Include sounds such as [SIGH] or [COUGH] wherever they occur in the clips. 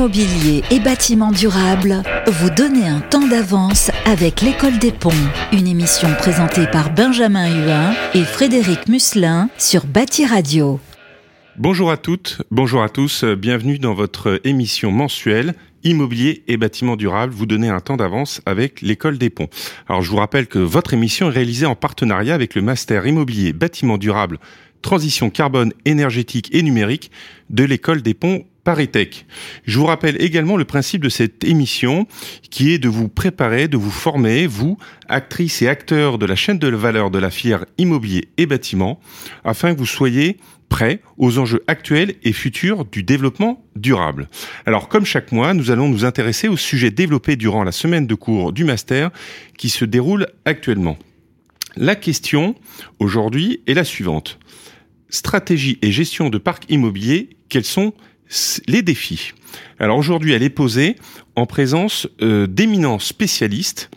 Immobilier et bâtiment durable, vous donnez un temps d'avance avec l'école des ponts. Une émission présentée par Benjamin Huin et Frédéric Musselin sur Bâti Radio. Bonjour à toutes, bonjour à tous, bienvenue dans votre émission mensuelle Immobilier et bâtiment durable, vous donnez un temps d'avance avec l'école des ponts. Alors je vous rappelle que votre émission est réalisée en partenariat avec le master immobilier bâtiment durable transition carbone énergétique et numérique de l'école des ponts Paritech. Je vous rappelle également le principe de cette émission qui est de vous préparer, de vous former, vous, actrices et acteurs de la chaîne de valeur de la filière immobilier et bâtiment, afin que vous soyez prêts aux enjeux actuels et futurs du développement durable. Alors, comme chaque mois, nous allons nous intéresser au sujet développé durant la semaine de cours du master qui se déroule actuellement. La question aujourd'hui est la suivante. Stratégie et gestion de parc immobilier, quels sont les défis. Alors aujourd'hui, elle est posée en présence euh, d'éminents spécialistes,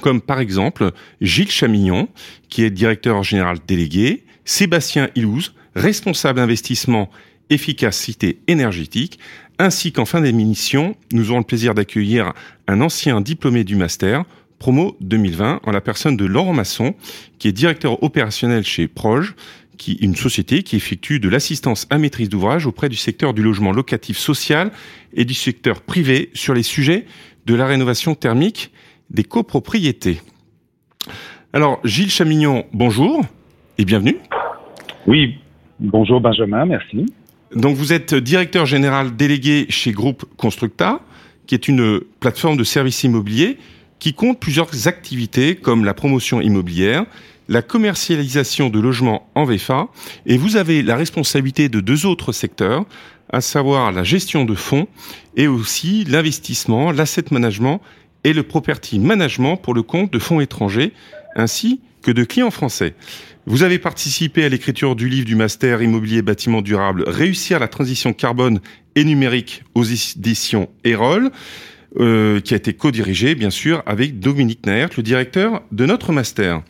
comme par exemple Gilles Chamignon, qui est directeur général délégué, Sébastien Ilouz, responsable investissement efficacité énergétique, ainsi qu'en fin d'émission, nous aurons le plaisir d'accueillir un ancien diplômé du master, promo 2020, en la personne de Laurent Masson, qui est directeur opérationnel chez Proge, qui, une société qui effectue de l'assistance à maîtrise d'ouvrage auprès du secteur du logement locatif social et du secteur privé sur les sujets de la rénovation thermique des copropriétés. Alors, Gilles Chamignon, bonjour et bienvenue. Oui, bonjour Benjamin, merci. Donc, vous êtes directeur général délégué chez Groupe Constructa, qui est une plateforme de services immobiliers qui compte plusieurs activités comme la promotion immobilière, la commercialisation de logements en VFA et vous avez la responsabilité de deux autres secteurs, à savoir la gestion de fonds et aussi l'investissement, l'asset management et le property management pour le compte de fonds étrangers ainsi que de clients français. Vous avez participé à l'écriture du livre du master immobilier bâtiment durable Réussir la transition carbone et numérique aux éditions Erol. Euh, qui a été co-dirigé, bien sûr, avec Dominique Naert, le directeur de notre master.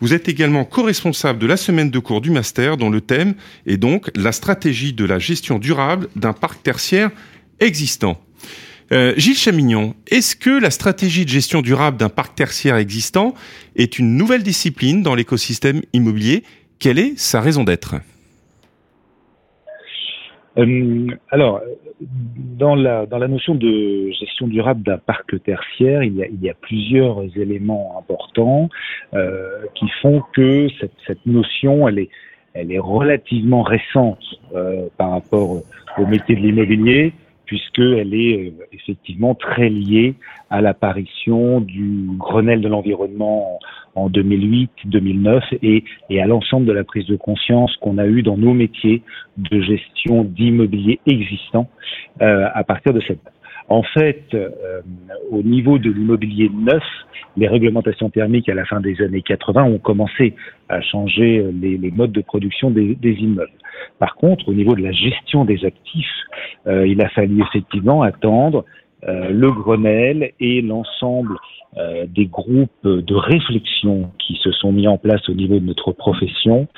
Vous êtes également co-responsable de la semaine de cours du master, dont le thème est donc la stratégie de la gestion durable d'un parc tertiaire existant. Euh, Gilles Chamignon, est-ce que la stratégie de gestion durable d'un parc tertiaire existant est une nouvelle discipline dans l'écosystème immobilier? Quelle est sa raison d'être? Euh, alors, dans la, dans la notion de gestion durable d'un parc tertiaire, il y a, il y a plusieurs éléments importants euh, qui font que cette, cette, notion, elle est, elle est relativement récente euh, par rapport au métier de l'immobilier puisqu'elle est euh, effectivement très liée à l'apparition du Grenelle de l'environnement en 2008-2009 et, et, à l'ensemble de la prise de conscience qu'on a eue dans nos métiers de gestion d'immobilier existant euh, à partir de cette date. En fait, euh, au niveau de l'immobilier neuf, les réglementations thermiques à la fin des années 80 ont commencé à changer les, modes de production des, immeubles. Par contre, au niveau de la gestion des actifs, euh, il a fallu effectivement attendre euh, le Grenelle et l'ensemble euh, des groupes de réflexion qui se sont mis en place au niveau de notre profession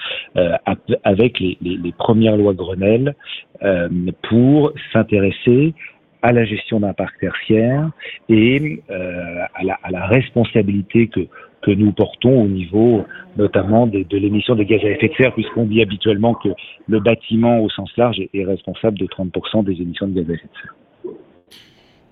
avec les, premières lois Grenelle pour s'intéresser à la gestion d'un parc tertiaire et à, la, responsabilité que, que nous portons au niveau notamment de, l'émission de gaz à effet de serre, puisqu'on dit habituellement que le bâtiment au sens large est, responsable de 30% des émissions de gaz à effet de serre.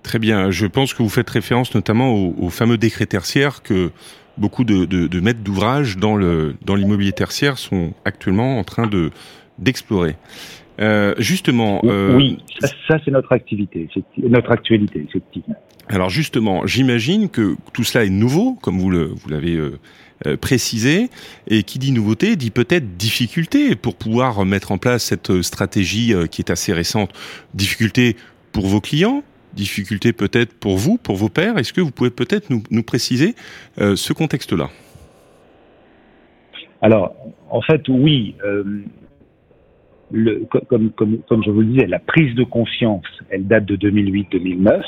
Très bien. Je pense que vous faites référence notamment au, fameux décret tertiaire que beaucoup de, maîtres d'ouvrage dans le dans l'immobilier tertiaire sont actuellement en train de d'explorer. Euh, justement. Euh, oui, ça, ça c'est notre activité, notre actualité, effectivement. Alors justement, j'imagine que tout cela est nouveau, comme vous le vous l'avez euh, euh, précisé, et qui dit nouveauté dit peut-être difficulté pour pouvoir mettre en place cette stratégie euh, qui est assez récente. Difficulté pour vos clients, difficulté peut-être pour vous, pour vos pairs. Est-ce que vous pouvez peut-être nous, nous préciser euh, ce contexte-là? Alors, en fait, oui. Euh, le, comme, comme, comme, je vous le disais, la prise de conscience, elle date de 2008-2009,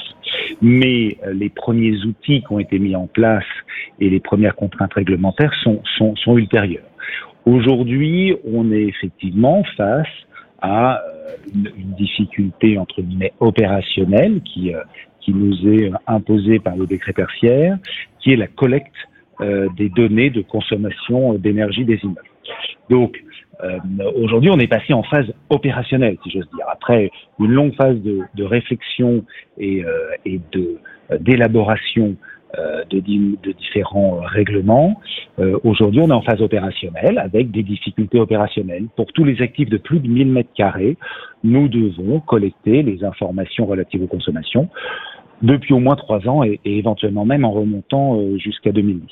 mais euh, les premiers outils qui ont été mis en place et les premières contraintes réglementaires sont, sont, sont ultérieures. Aujourd'hui, on est effectivement face à une, difficulté entre guillemets opérationnelle qui qui nous est imposée par le décret tertiaire, qui est la collecte des données de consommation d'énergie des immeubles. Donc, euh, aujourd'hui, on est passé en phase opérationnelle, si j'ose dire. Après une longue phase de, réflexion et, euh, de euh, d'élaboration de, différents règlements, aujourd'hui, on est en phase opérationnelle avec des difficultés opérationnelles. Pour tous les actifs de plus de 1000 mètres carrés, nous devons collecter les informations relatives aux consommations depuis au moins trois ans et éventuellement même en remontant jusqu'à 2010.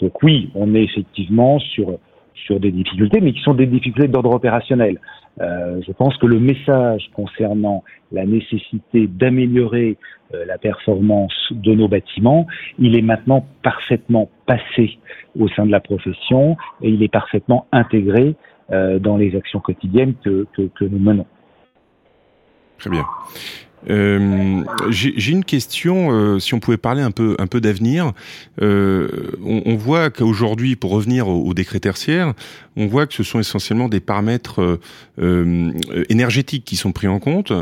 Donc oui, on est effectivement sur sur des difficultés, mais qui sont des difficultés d'ordre opérationnel. Euh, je pense que le message concernant la nécessité d'améliorer euh, la performance de nos bâtiments, il est maintenant parfaitement passé au sein de la profession et il est parfaitement intégré euh, dans les actions quotidiennes que, nous menons. Très bien. Euh, J'ai une question, euh, si on pouvait parler un peu, un peu d'avenir. Euh, on, on, voit qu'aujourd'hui, pour revenir au, au, décret tertiaire, on voit que ce sont essentiellement des paramètres euh, euh, énergétiques qui sont pris en compte.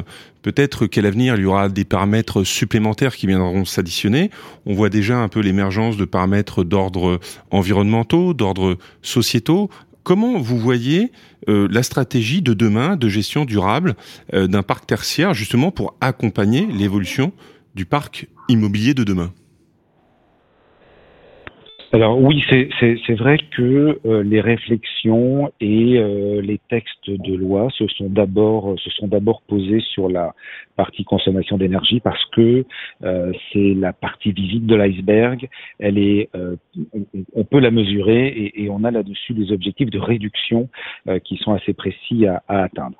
Peut-être qu'à l'avenir, il y aura des paramètres supplémentaires qui viendront s'additionner. On voit déjà un peu l'émergence de paramètres d'ordre environnementaux, d'ordre sociétaux. Comment vous voyez euh, la stratégie de demain de gestion durable euh, d'un parc tertiaire, justement pour accompagner l'évolution du parc immobilier de demain? Alors oui, c'est vrai que euh, les réflexions et euh, les textes de loi se sont d'abord se sont d'abord posés sur la partie consommation d'énergie parce que euh, c'est la partie visible de l'iceberg. Elle est, on, peut la mesurer et, et on a là-dessus des objectifs de réduction qui sont assez précis à, à atteindre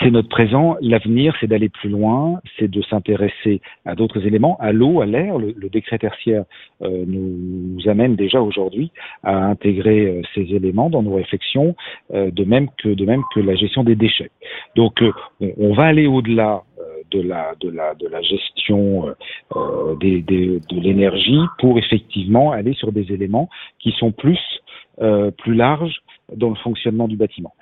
c'est notre présent. L'avenir, c'est d'aller plus loin, c'est de s'intéresser à d'autres éléments, à l'eau, à l'air. Le, décret tertiaire euh, nous, amène déjà aujourd'hui à intégrer euh, ces éléments dans nos réflexions, euh, de même que la gestion des déchets. Donc, on, va aller au-delà de la gestion de l'énergie pour effectivement aller sur des éléments qui sont plus larges dans le fonctionnement du bâtiment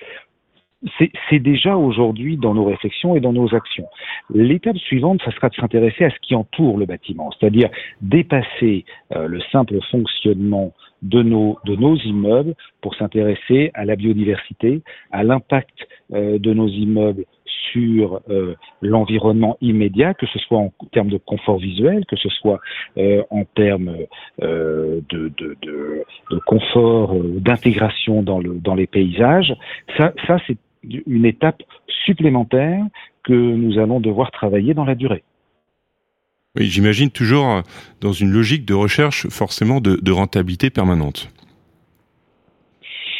c'est déjà aujourd'hui dans nos réflexions et dans nos actions. L'étape suivante, ça sera de s'intéresser à ce qui entoure le bâtiment, c'est-à-dire dépasser euh, le simple fonctionnement de nos, de nos immeubles pour s'intéresser à la biodiversité, à l'impact euh, de nos immeubles sur euh, l'environnement immédiat, que ce soit en termes de confort visuel, que ce soit en termes de, de, de, de, confort, d'intégration dans, le, dans les paysages. Ça, ça c'est une étape supplémentaire que nous allons devoir travailler dans la durée. Oui, j'imagine toujours dans une logique de recherche forcément de, de rentabilité permanente.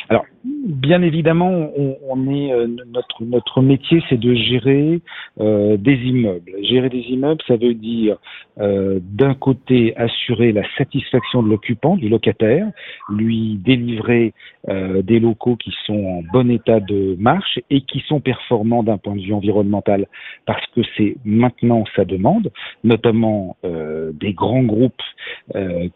Alors, bien évidemment, on, est euh, notre notre métier, c'est de gérer euh, des immeubles. Gérer des immeubles, ça veut dire euh, d'un côté assurer la satisfaction de l'occupant, du locataire, lui délivrer euh, des locaux qui sont en bon état de marche et qui sont performants d'un point de vue environnemental, parce que c'est maintenant sa demande, notamment euh, des grands groupes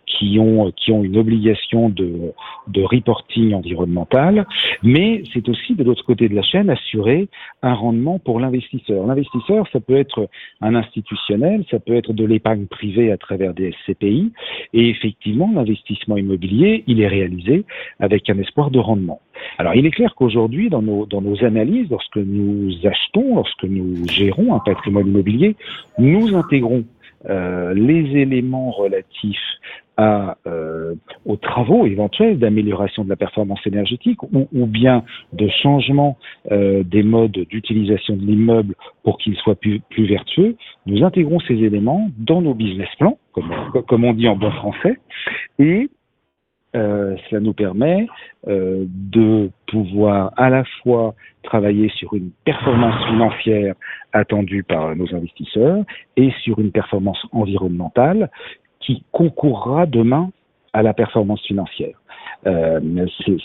qui ont qui ont une obligation de de reporting environnemental mais c'est aussi de l'autre côté de la chaîne assurer un rendement pour l'investisseur. L'investisseur, ça peut être un institutionnel, ça peut être de l'épargne privée à travers des SCPI, et effectivement, l'investissement immobilier, il est réalisé avec un espoir de rendement. Alors, il est clair qu'aujourd'hui, dans nos, analyses, lorsque nous achetons, lorsque nous gérons un patrimoine immobilier, nous intégrons les éléments relatifs à, euh, aux travaux éventuels d'amélioration de la performance énergétique ou, ou bien de changement euh, des modes d'utilisation de l'immeuble pour qu'il soit plus, plus, vertueux, nous intégrons ces éléments dans nos business plans, comme, comme on dit en bon français, et euh, cela nous permet euh, de pouvoir à la fois travailler sur une performance financière attendue par nos investisseurs et sur une performance environnementale qui concourra demain à la performance financière. Euh,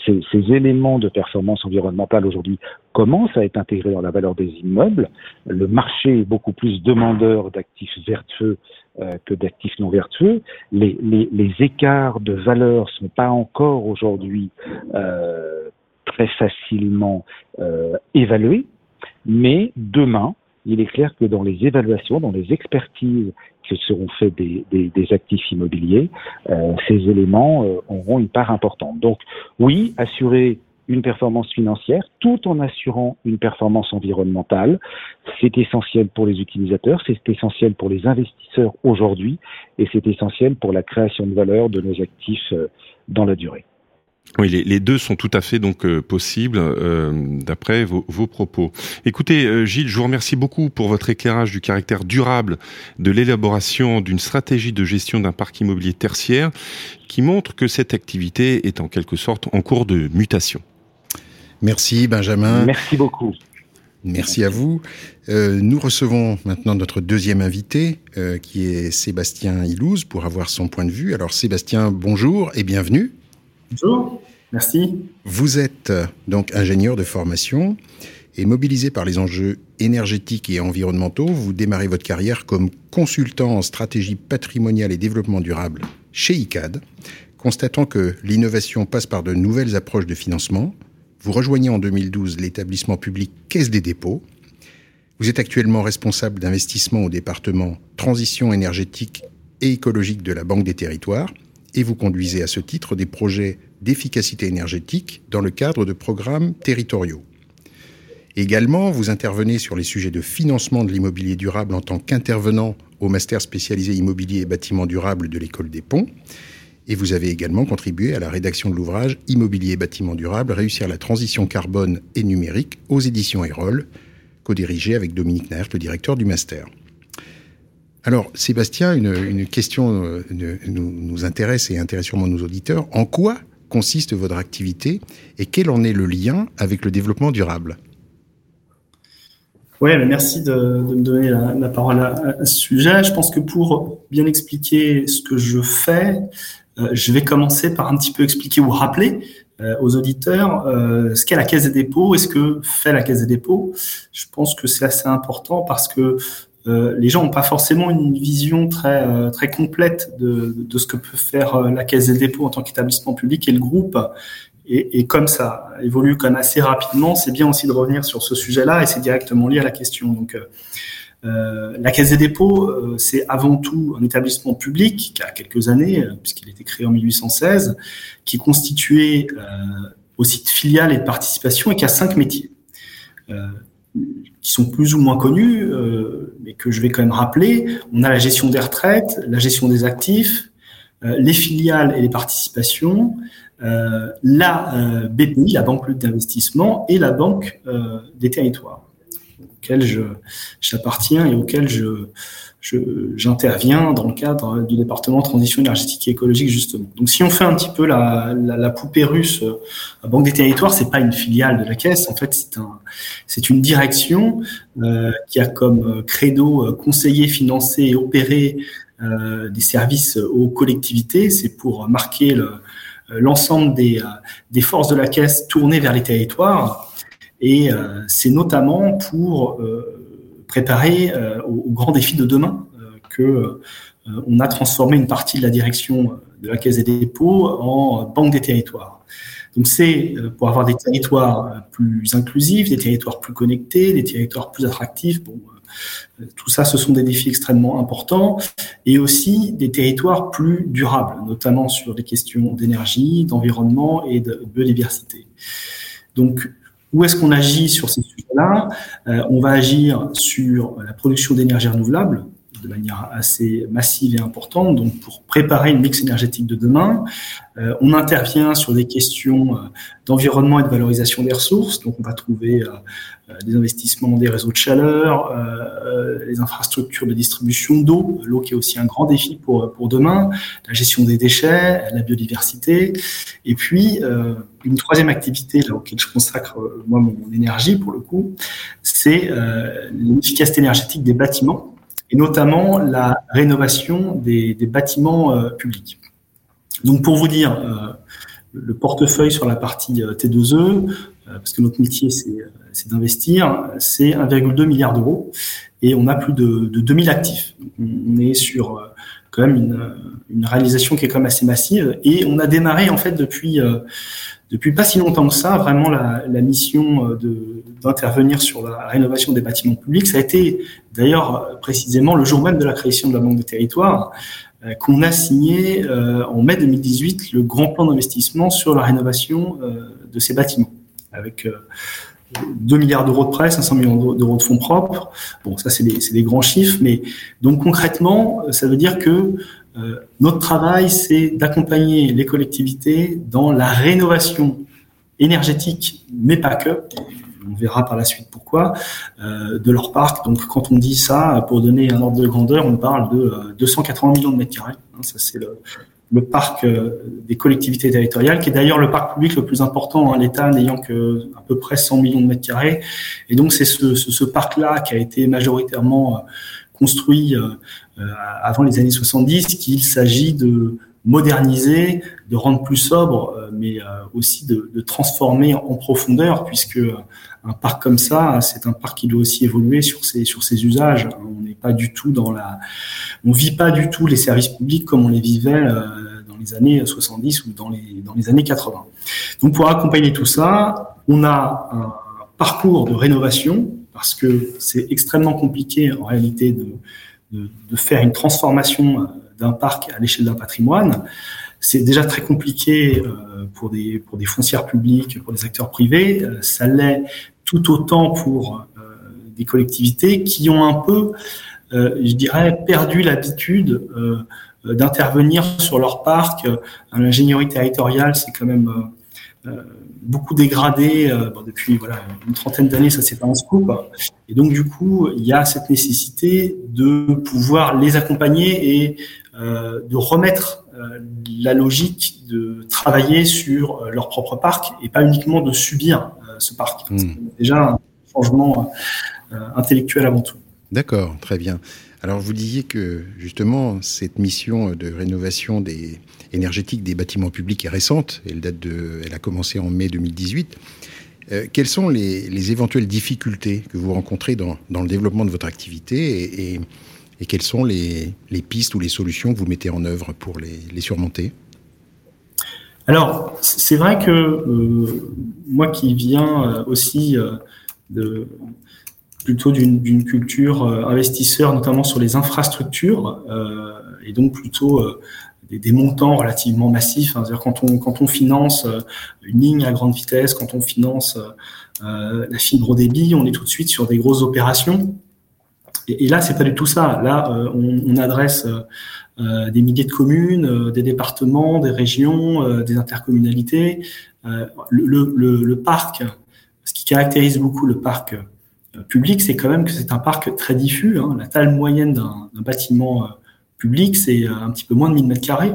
ces, éléments de performance environnementale aujourd'hui commencent à être intégrés dans la valeur des immeubles. Le marché est beaucoup plus demandeur d'actifs vertueux euh, que d'actifs non vertueux. Les, écarts de valeur sont pas encore aujourd'hui euh, très facilement évalués. Mais demain, il est clair que dans les évaluations, dans les expertises qui seront faites des, des, actifs immobiliers, euh, ces éléments euh, auront une part importante. Donc oui, assurer une performance financière tout en assurant une performance environnementale. C'est essentiel pour les utilisateurs, c'est essentiel pour les investisseurs aujourd'hui et c'est essentiel pour la création de valeur de nos actifs euh, dans la durée. Oui, les, deux sont tout à fait donc euh, possibles euh, d'après vos, propos. Écoutez, euh, Gilles, je vous remercie beaucoup pour votre éclairage du caractère durable de l'élaboration d'une stratégie de gestion d'un parc immobilier tertiaire qui montre que cette activité est en quelque sorte en cours de mutation. Merci Benjamin. Merci beaucoup. Merci à vous. nous recevons maintenant notre deuxième invité, qui est Sébastien Ilouz, pour avoir son point de vue. Alors Sébastien, bonjour et bienvenue. Bonjour, merci. Vous êtes donc ingénieur de formation et mobilisé par les enjeux énergétiques et environnementaux, vous démarrez votre carrière comme consultant en stratégie patrimoniale et développement durable chez ICAD. Constatant que l'innovation passe par de nouvelles approches de financement, vous rejoignez en 2012 l'établissement public Caisse des dépôts. Vous êtes actuellement responsable d'investissement au département Transition énergétique et écologique de la Banque des territoires et vous conduisez à ce titre des projets d'efficacité énergétique dans le cadre de programmes territoriaux. Également, vous intervenez sur les sujets de financement de l'immobilier durable en tant qu'intervenant au master spécialisé immobilier et bâtiment durable de l'école des ponts. Et vous avez également contribué à la rédaction de l'ouvrage Immobilier et bâtiment durable, réussir la transition carbone et numérique aux éditions Erol, co-dirigé avec Dominique Naert, le directeur du master. Alors, Sébastien, une, question euh, nous, intéresse et intéresse sûrement nos auditeurs. En quoi consiste votre activité et quel en est le lien avec le développement durable? Oui, merci de, me donner la, parole à, ce sujet. Je pense que pour bien expliquer ce que je fais, euh, je vais commencer par un petit peu expliquer ou rappeler euh, aux auditeurs ce qu'est la Caisse des dépôts et ce que fait la Caisse des dépôts. Je pense que c'est assez important parce que euh, les gens n'ont pas forcément une vision très euh, très complète de, de, ce que peut faire euh, la Caisse des dépôts en tant qu'établissement public et le groupe. Et, et, comme ça évolue quand même assez rapidement, c'est bien aussi de revenir sur ce sujet-là et c'est directement lié à la question. Donc, la Caisse des dépôts, c'est avant tout un établissement public qui a quelques années, puisqu'il a été créé en 1816, qui est constitué aussi de filiales et de participation et qui a cinq métiers qui sont plus ou moins connus, euh, mais que je vais quand même rappeler. On a la gestion des retraites, la gestion des actifs, euh, les filiales et les participations, euh, la BPI, la Banque d'investissement, et la Banque des territoires, auxquelles j'appartiens et auxquelles je, j'interviens dans le cadre du département transition énergétique et écologique justement. Donc si on fait un petit peu la, la, la poupée russe, la euh, Banque des Territoires, c'est pas une filiale de la caisse, en fait c'est un, c'est une direction euh, qui a comme credo euh, conseiller, financer et opérer euh, des services aux collectivités. C'est pour marquer le, l'ensemble des, des forces de la caisse tournées vers les territoires. Et c'est notamment pour préparer euh, aux, grands défis de demain euh, que euh, on a transformé une partie de la direction de la Caisse des dépôts en banque des territoires. Donc c'est pour avoir des territoires plus inclusifs, des territoires plus connectés, des territoires plus attractifs. Bon, tout ça, ce sont des défis extrêmement importants et aussi des territoires plus durables, notamment sur les questions d'énergie, d'environnement et de biodiversité. Donc où est-ce qu'on agit sur ces sujets-là? Euh, On va agir sur la production d'énergie renouvelable de manière assez massive et importante, donc pour préparer une mix énergétique de demain. Euh, on intervient sur des questions euh, d'environnement et de valorisation des ressources, donc on va trouver des investissements des réseaux de chaleur, les infrastructures de distribution d'eau, l'eau qui est aussi un grand défi pour, pour demain, la gestion des déchets, la biodiversité, et puis une troisième activité là, auquel je consacre moi mon énergie pour le coup, c'est l'efficacité énergétique des bâtiments et notamment la rénovation des, bâtiments euh, publics. Donc pour vous dire, euh, le portefeuille sur la partie euh, T2E, parce que notre métier c'est d'investir, c'est 1,2 milliard d'euros et on a plus de, de 2000 actifs. On est sur quand même une, réalisation qui est quand même assez massive. Et on a démarré en fait depuis depuis pas si longtemps que ça, vraiment la mission de d'intervenir sur la rénovation des bâtiments publics. Ça a été d'ailleurs précisément le jour même de la création de la Banque de territoire qu'on a signé en mai 2018 le grand plan d'investissement sur la rénovation de ces bâtiments avec 2 milliards d'euros de prêts, 500 millions d'euros de fonds propres. Bon, ça, c'est des, des, grands chiffres, mais donc concrètement, ça veut dire que euh, notre travail, c'est d'accompagner les collectivités dans la rénovation énergétique, mais pas que. On verra par la suite pourquoi euh, de leur parc. Donc, quand on dit ça, pour donner un ordre de grandeur, on parle de 280 euh, millions de mètres carrés. Hein, ça, c'est le, parc euh, des collectivités territoriales, qui est d'ailleurs le parc public le plus important, hein, l'État n'ayant que à peu près 100 millions de mètres carrés. Et donc c'est ce, ce, ce parc-là qui a été majoritairement construit avant les années 70 qu'il s'agit de moderniser, de rendre plus sobre, mais aussi de, de transformer en profondeur, puisque un parc comme ça, c'est un parc qui doit aussi évoluer sur ses sur ses usages. On n'est pas du tout dans la, on vit pas du tout les services publics comme on les vivait euh, dans les années 70 ou dans les dans les années 80. Donc pour accompagner tout ça, on a un parcours de rénovation parce que c'est extrêmement compliqué en réalité de, de, de faire une transformation euh, d'un parc à l'échelle d'un patrimoine. C'est déjà très compliqué euh, pour des pour des foncières publiques, pour des acteurs privés. Ça l'est tout autant pour euh, des collectivités qui ont un peu, euh, je dirais, perdu l'habitude euh, d'intervenir sur leur parc. L'ingénierie territoriale, c'est quand même beaucoup dégradé depuis voilà une trentaine d'années, ça c'est pas un scoop. Et donc du coup, il y a cette nécessité de pouvoir les accompagner et de remettre la logique de travailler sur leur propre parc et pas uniquement de subir ce parc. Hmm. Déjà un changement euh, intellectuel avant tout. D'accord, très bien. Alors vous disiez que justement cette mission de rénovation des énergétique des bâtiments publics est récente. Elle date de, elle a commencé en mai 2018. Euh, quelles sont les, éventuelles difficultés que vous rencontrez dans, le développement de votre activité et, quelles sont les, pistes ou les solutions que vous mettez en œuvre pour les surmonter? Alors, c'est vrai que euh, moi qui viens euh, aussi euh, plutôt d'une culture investisseur, notamment sur les infrastructures, et donc plutôt des, montants relativement massifs. Hein, quand on finance une ligne à grande vitesse, quand on finance la fibre au débit, on est tout de suite sur des grosses opérations. Et, et là, c'est pas du tout ça. Là, on, on, adresse euh, des milliers de communes, euh, des départements, des régions, euh, des intercommunalités. Le, parc, ce qui caractérise beaucoup le parc public, c'est quand même que c'est un parc très diffus. Hein. La taille moyenne d'un bâtiment public, c'est un petit peu moins de 1000 mètres carrés.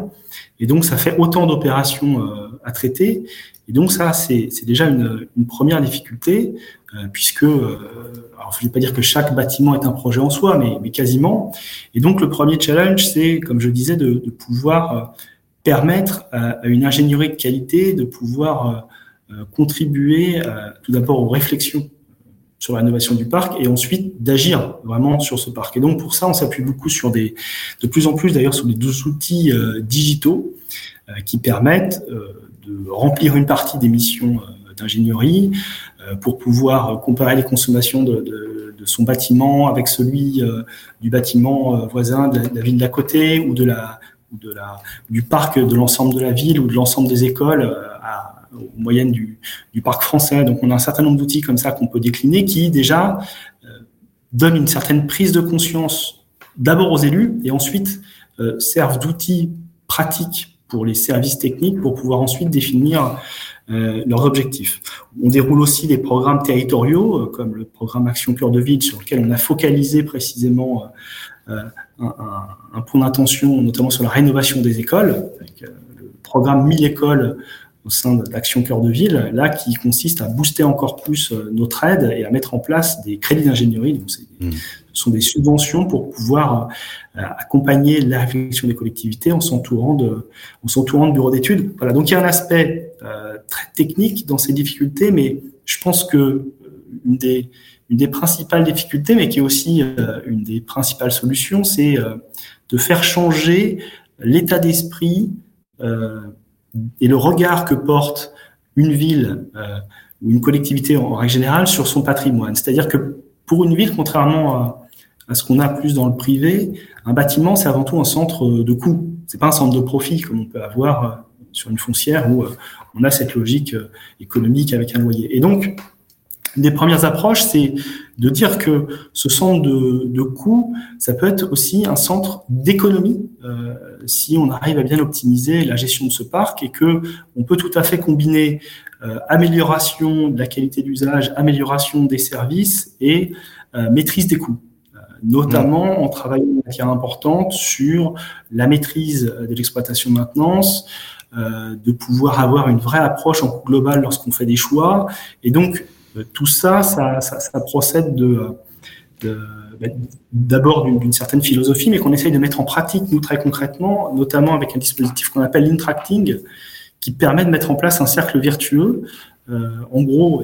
Et donc, ça fait autant d'opérations à traiter. Et donc, ça, c'est déjà une, première difficulté, puisque alors je ne vais pas dire que chaque bâtiment est un projet en soi, mais, mais quasiment. Et donc le premier challenge, c'est, comme je disais, de, de pouvoir euh, permettre à, une ingénierie de qualité de pouvoir euh, euh, contribuer tout d'abord aux réflexions sur la rénovation du parc et ensuite d'agir vraiment sur ce parc. Et donc pour ça, on s'appuie beaucoup sur des, de plus en plus d'ailleurs sur des deux outils digitaux qui permettent de remplir une partie des missions d'ingénierie, euh, pour pouvoir comparer les consommations de, son bâtiment avec celui euh, du bâtiment euh, voisin de la, ville d'à côté ou de la, de la, du parc de l'ensemble de la ville ou de l'ensemble des écoles à, aux moyennes du, parc français. Donc on a un certain nombre d'outils comme ça qu'on peut décliner qui déjà donnent une certaine prise de conscience d'abord aux élus et ensuite servent d'outils pratiques pour les services techniques pour pouvoir ensuite définir euh, leurs objectifs. On déroule aussi des programmes territoriaux, euh, comme le programme Action Cœur de Ville, sur lequel on a focalisé précisément euh, un, un, un, point d'attention, notamment sur la rénovation des écoles, avec le programme 1000 écoles au sein d'Action Cœur de Ville, là qui consiste à booster encore plus notre aide et à mettre en place des crédits d'ingénierie. Donc, mmh. ce sont des subventions pour pouvoir accompagner la réflexion des collectivités en s'entourant de, en s'entourant de bureaux d'études. Voilà. Donc, il y a un aspect très technique dans ces difficultés, mais je pense que une des, une des principales difficultés, mais qui est aussi une des principales solutions, c'est de faire changer l'état d'esprit et le regard que porte une ville ou une collectivité en règle générale sur son patrimoine. C'est-à-dire que pour une ville, contrairement à, à ce qu'on a plus dans le privé, un bâtiment, c'est avant tout un centre de coût. C'est pas un centre de profit comme on peut avoir euh, sur une foncière où euh, on a cette logique euh, économique avec un loyer. Et donc, des premières approches, c'est de dire que ce centre de, de coût, ça peut être aussi un centre d'économie euh, si on arrive à bien optimiser la gestion de ce parc et que on peut tout à fait combiner euh, amélioration de la qualité d'usage, amélioration des services et euh, maîtrise des coûts notamment en travaillant de matière importante sur la maîtrise de l'exploitation maintenance, euh, de pouvoir avoir une vraie approche en coût global lorsqu'on fait des choix. Et donc, euh, tout ça, ça, procède de, de ben, d'abord d'une certaine philosophie, mais qu'on essaye de mettre en pratique, nous, très concrètement, notamment avec un dispositif qu'on appelle l'intracting, qui permet de mettre en place un cercle vertueux. Euh, en gros,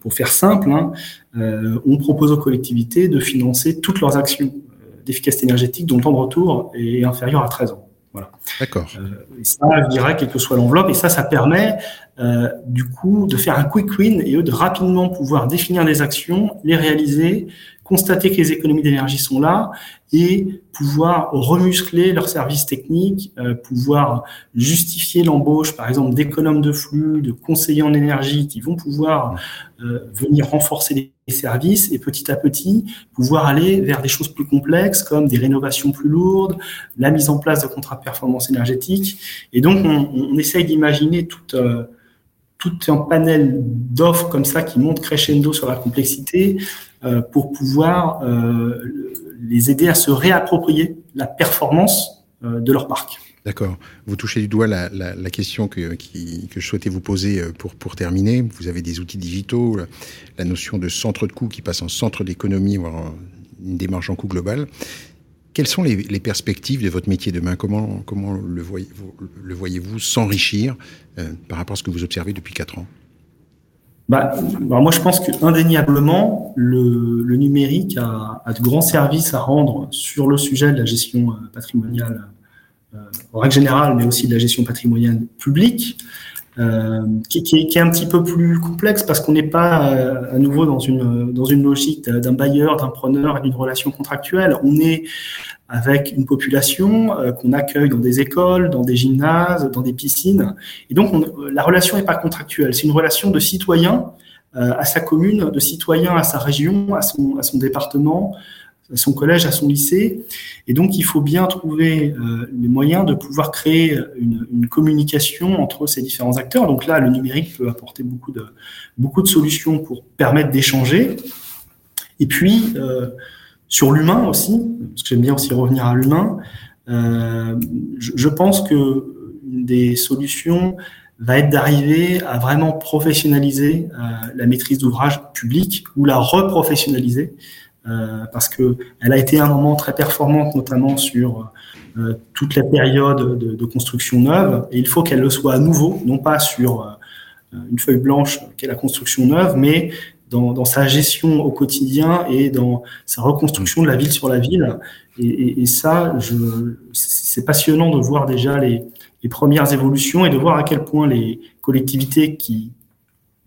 pour faire simple, hein, euh, on propose aux collectivités de financer toutes leurs actions euh, d'efficacité énergétique dont le temps de retour est inférieur à 13 ans. Voilà. D'accord. Euh, et ça, je dirais, quelle que soit l'enveloppe, et ça, ça permet euh, du coup de faire un quick win et eux de rapidement pouvoir définir des actions, les réaliser, constater que les économies d'énergie sont là et pouvoir remuscler leurs services techniques, euh, pouvoir justifier l'embauche, par exemple, d'économes de flux, de conseillers en énergie qui vont pouvoir euh, venir renforcer les services et petit à petit pouvoir aller vers des choses plus complexes comme des rénovations plus lourdes, la mise en place de contrats de performance énergétique. Et donc, on, essaye d'imaginer euh, tout un panel d'offres comme ça qui monte crescendo sur la complexité euh, pour pouvoir euh, les aider à se réapproprier la performance de leur parc. D'accord. Vous touchez du doigt la, question que, je souhaitais vous poser euh, pour, terminer. Vous avez des outils digitaux, la notion de centre de coût qui passe en centre d'économie, voire une démarche en coût global. Quelles sont les, perspectives de votre métier demain? Comment, le voyez-vous, s'enrichir euh, par rapport à ce que vous observez depuis quatre ans? Bah, bah, moi, je pense qu'indéniablement, le, le numérique a, de grands services à rendre sur le sujet de la gestion euh, patrimoniale en règle générale, mais aussi de la gestion patrimoniale publique. Euh, qui, est, un petit peu plus complexe parce qu'on n'est pas euh, à nouveau dans une dans une logique d'un bailleur, d'un preneur et d'une relation contractuelle. On est avec une population euh, qu'on accueille dans des écoles, dans des gymnases, dans des piscines, et donc on, la relation n'est pas contractuelle. C'est une relation de citoyen euh, à sa commune, de citoyen à sa région, à son à son département, son collège, à son lycée. Et donc, il faut bien trouver euh, les moyens de pouvoir créer une, communication entre ces différents acteurs. Donc là, le numérique peut apporter beaucoup de, beaucoup de solutions pour permettre d'échanger. Et puis, euh, sur l'humain aussi, parce que j'aime bien aussi revenir à l'humain, euh, je, pense que une des solutions va être d'arriver à vraiment professionnaliser la maîtrise d'ouvrage public ou la reprofessionnaliser parce que elle a été un moment très performante, notamment sur euh, toute la période de, construction neuve. Et il faut qu'elle le soit à nouveau, non pas sur euh, une feuille blanche qu'est la construction neuve, mais dans, sa gestion au quotidien et dans sa reconstruction de la ville sur la ville. Et, ça, c'est passionnant de voir déjà les premières évolutions et de voir à quel point les collectivités qui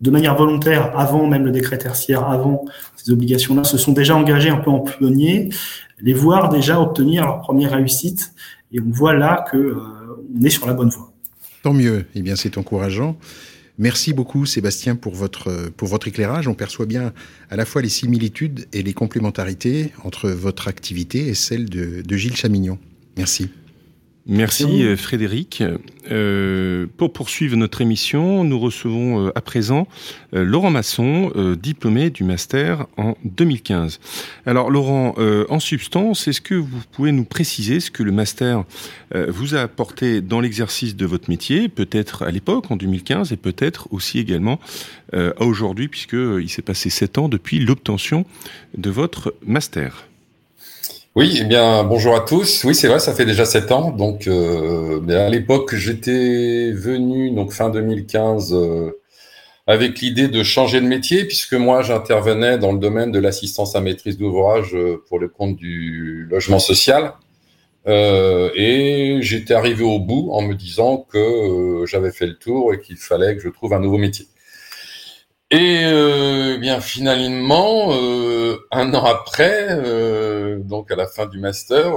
de manière volontaire, avant même le décret tertiaire, avant ces obligations-là, se sont déjà engagés un peu en pionnier, les voir déjà obtenir leur première réussite. Et on voit là que euh, est sur la bonne voie. Tant mieux. Eh bien, c'est encourageant. Merci beaucoup, Sébastien, pour votre, pour votre éclairage. On perçoit bien à la fois les similitudes et les complémentarités entre votre activité et celle de Gilles Chamignon. Merci. Merci euh, Frédéric. Euh, pour poursuivre notre émission, nous recevons euh, à présent euh, Laurent Masson, euh, diplômé du master en 2015. Alors Laurent, euh, en substance, est-ce que vous pouvez nous préciser ce que le master vous a apporté dans l'exercice de votre métier, peut-être à l'époque en 2015 et peut-être aussi également à aujourd'hui, puisqu'il s'est passé sept ans depuis l'obtention de votre master? Oui, eh bien, bonjour à tous. Oui, c'est vrai, ça fait déjà sept ans. Donc, euh, à l'époque, j'étais venu, donc fin 2015, euh, avec l'idée de changer de métier, puisque moi j'intervenais dans le domaine de l'assistance à maîtrise d'ouvrage euh, pour le compte du logement social. Euh, et j'étais arrivé au bout en me disant que euh, j'avais fait le tour et qu'il fallait que je trouve un nouveau métier. Et eh bien finalement, un an après, donc à la fin du master,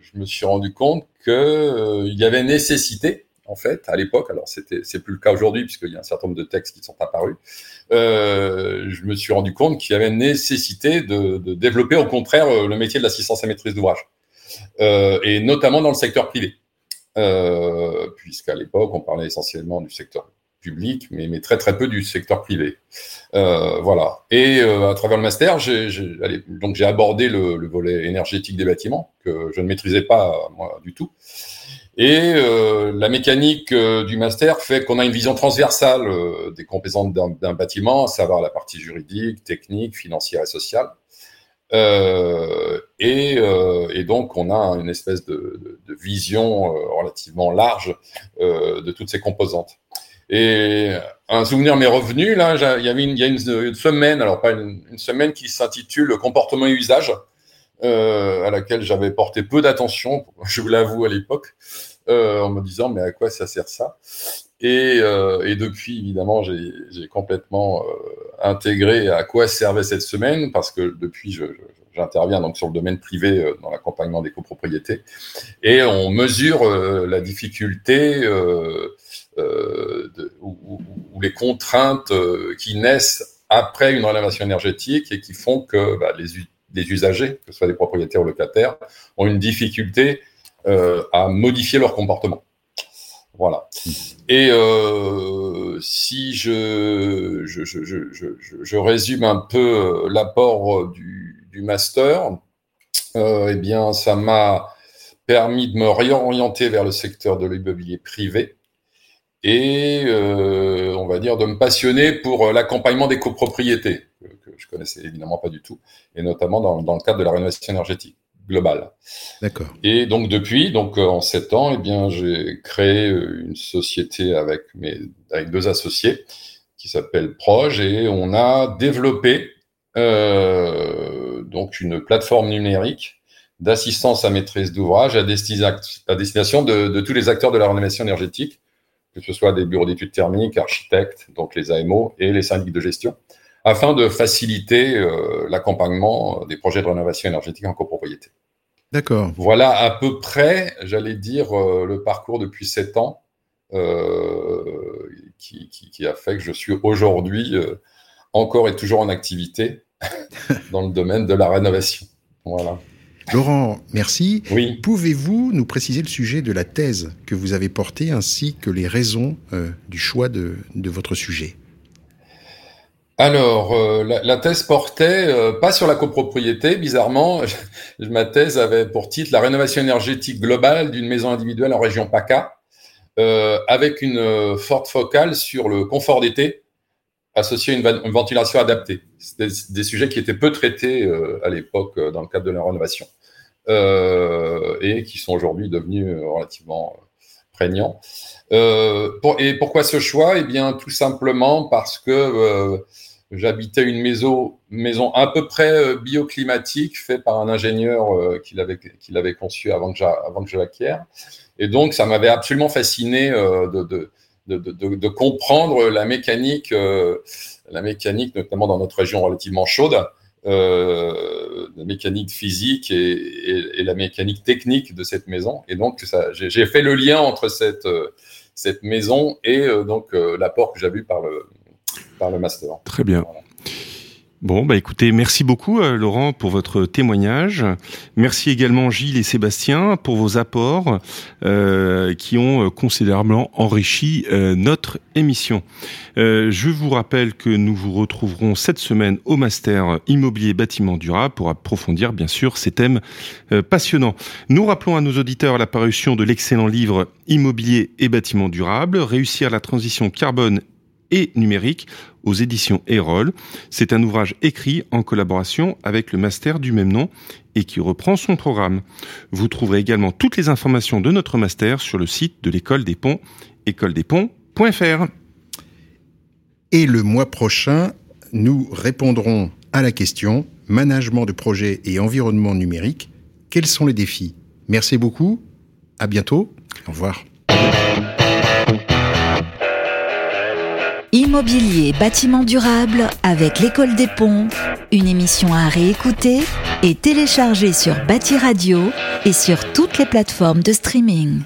je me suis rendu compte qu'il y avait nécessité en fait, à l'époque. Alors, c'était, c'est plus le cas aujourd'hui puisqu'il y a un certain nombre de textes qui sont apparus. Euh, je me suis rendu compte qu'il y avait nécessité de, de, développer, au contraire, euh, le métier de l'assistance à maîtrise d'ouvrage, euh, et notamment dans le secteur privé, euh, puisqu'à l'époque, on parlait essentiellement du secteur public, mais, mais très très peu du secteur privé. Euh, voilà. Et euh, à travers le master, j'ai, donc j'ai abordé le, le, volet énergétique des bâtiments que je ne maîtrisais pas moi du tout. Et euh, la mécanique du master fait qu'on a une vision transversale des composantes d'un bâtiment, à savoir la partie juridique, technique, financière et sociale. Et, donc, on a une espèce de vision relativement large de toutes ces composantes. Et un souvenir m'est revenu, là, il y avait une, a une, semaine, alors pas une, semaine qui s'intitule Comportement et usage, euh, à laquelle j'avais porté peu d'attention, [LAUGHS] je vous l'avoue à l'époque, euh, en me disant mais à quoi ça sert ça? Et, euh, depuis, évidemment, j'ai complètement euh, intégré à quoi servait cette semaine, parce que depuis, j'interviens donc sur le domaine privé euh, dans l'accompagnement des copropriétés, et on mesure euh, la difficulté de, ou, les contraintes qui naissent après une rénovation énergétique et qui font que bah, les usagers, que ce soit des propriétaires ou locataires, ont une difficulté euh, à modifier leur comportement. Voilà. Et euh, si je résume un peu euh, l'apport du, master, euh, eh bien, ça m'a permis de me réorienter vers le secteur de l'immobilier privé et euh, on va dire de me passionner pour l'accompagnement des copropriétés je connaissais évidemment pas du tout, et notamment dans, dans le cadre de la rénovation énergétique globale. D'accord. Et donc depuis, donc euh, en sept ans, eh bien j'ai créé euh, une société avec mes avec deux associés qui s'appelle Proj et on a développé euh, donc une plateforme numérique d'assistance à maîtrise d'ouvrage à, à, destination de, de, tous les acteurs de la rénovation énergétique, que ce soit des bureaux d'études thermiques, architectes, donc les AMO et les syndics de gestion afin de faciliter euh, l'accompagnement des projets de rénovation énergétique en copropriété. D'accord. Voilà à peu près, j'allais dire, euh, le parcours depuis sept ans euh, qui, qui, qui, a fait que je suis aujourd'hui encore et toujours en activité [LAUGHS] dans le domaine de la rénovation. Voilà. Laurent, merci. Oui. Pouvez-vous nous préciser le sujet de la thèse que vous avez portée ainsi que les raisons euh, du choix de, de votre sujet? Alors, euh, la, la, thèse portait euh, pas sur la copropriété, bizarrement. [LAUGHS] ma thèse avait pour titre la rénovation énergétique globale d'une maison individuelle en région PACA, euh, avec une forte focale sur le confort d'été associé à une, une ventilation adaptée. C'était des, sujets qui étaient peu traités euh, à l'époque dans le cadre de la rénovation et qui sont aujourd'hui devenus relativement prégnants. Et pourquoi ce choix? Eh bien, tout simplement parce que J'habitais une maison, maison à peu près euh, bioclimatique, faite par un ingénieur euh, qui l'avait qui l'avait conçu avant que avant que je l'acquière. Et donc, ça m'avait absolument fasciné euh, de, de, de, de comprendre la mécanique, la mécanique, notamment dans notre région relativement chaude, euh, la mécanique physique et, et, et, la mécanique technique de cette maison. Et donc, j'ai fait le lien entre cette, cette maison et donc l'apport que j'avais eu par le, par le master. Très bien. Bon, bah écoutez, merci beaucoup euh, Laurent pour votre témoignage. Merci également Gilles et Sébastien pour vos apports euh, qui ont euh, considérablement enrichi euh, notre émission. Euh, je vous rappelle que nous vous retrouverons cette semaine au Master Immobilier Bâtiment Durable pour approfondir bien sûr ces thèmes passionnants. Nous rappelons à nos auditeurs la parution de l'excellent livre Immobilier et Bâtiment Durable, réussir la transition carbone et numérique aux éditions Erol. C'est un ouvrage écrit en collaboration avec le master du même nom et qui reprend son programme. Vous trouverez également toutes les informations de notre master sur le site de l'école des ponts, écoledesponts.fr. Et le mois prochain, nous répondrons à la question management de projet et environnement numérique. Quels sont les défis? Merci beaucoup. À bientôt. Au revoir. Immobilier bâtiment durable avec l'école des ponts, une émission à réécouter et télécharger sur Bâti Radio et sur toutes les plateformes de streaming.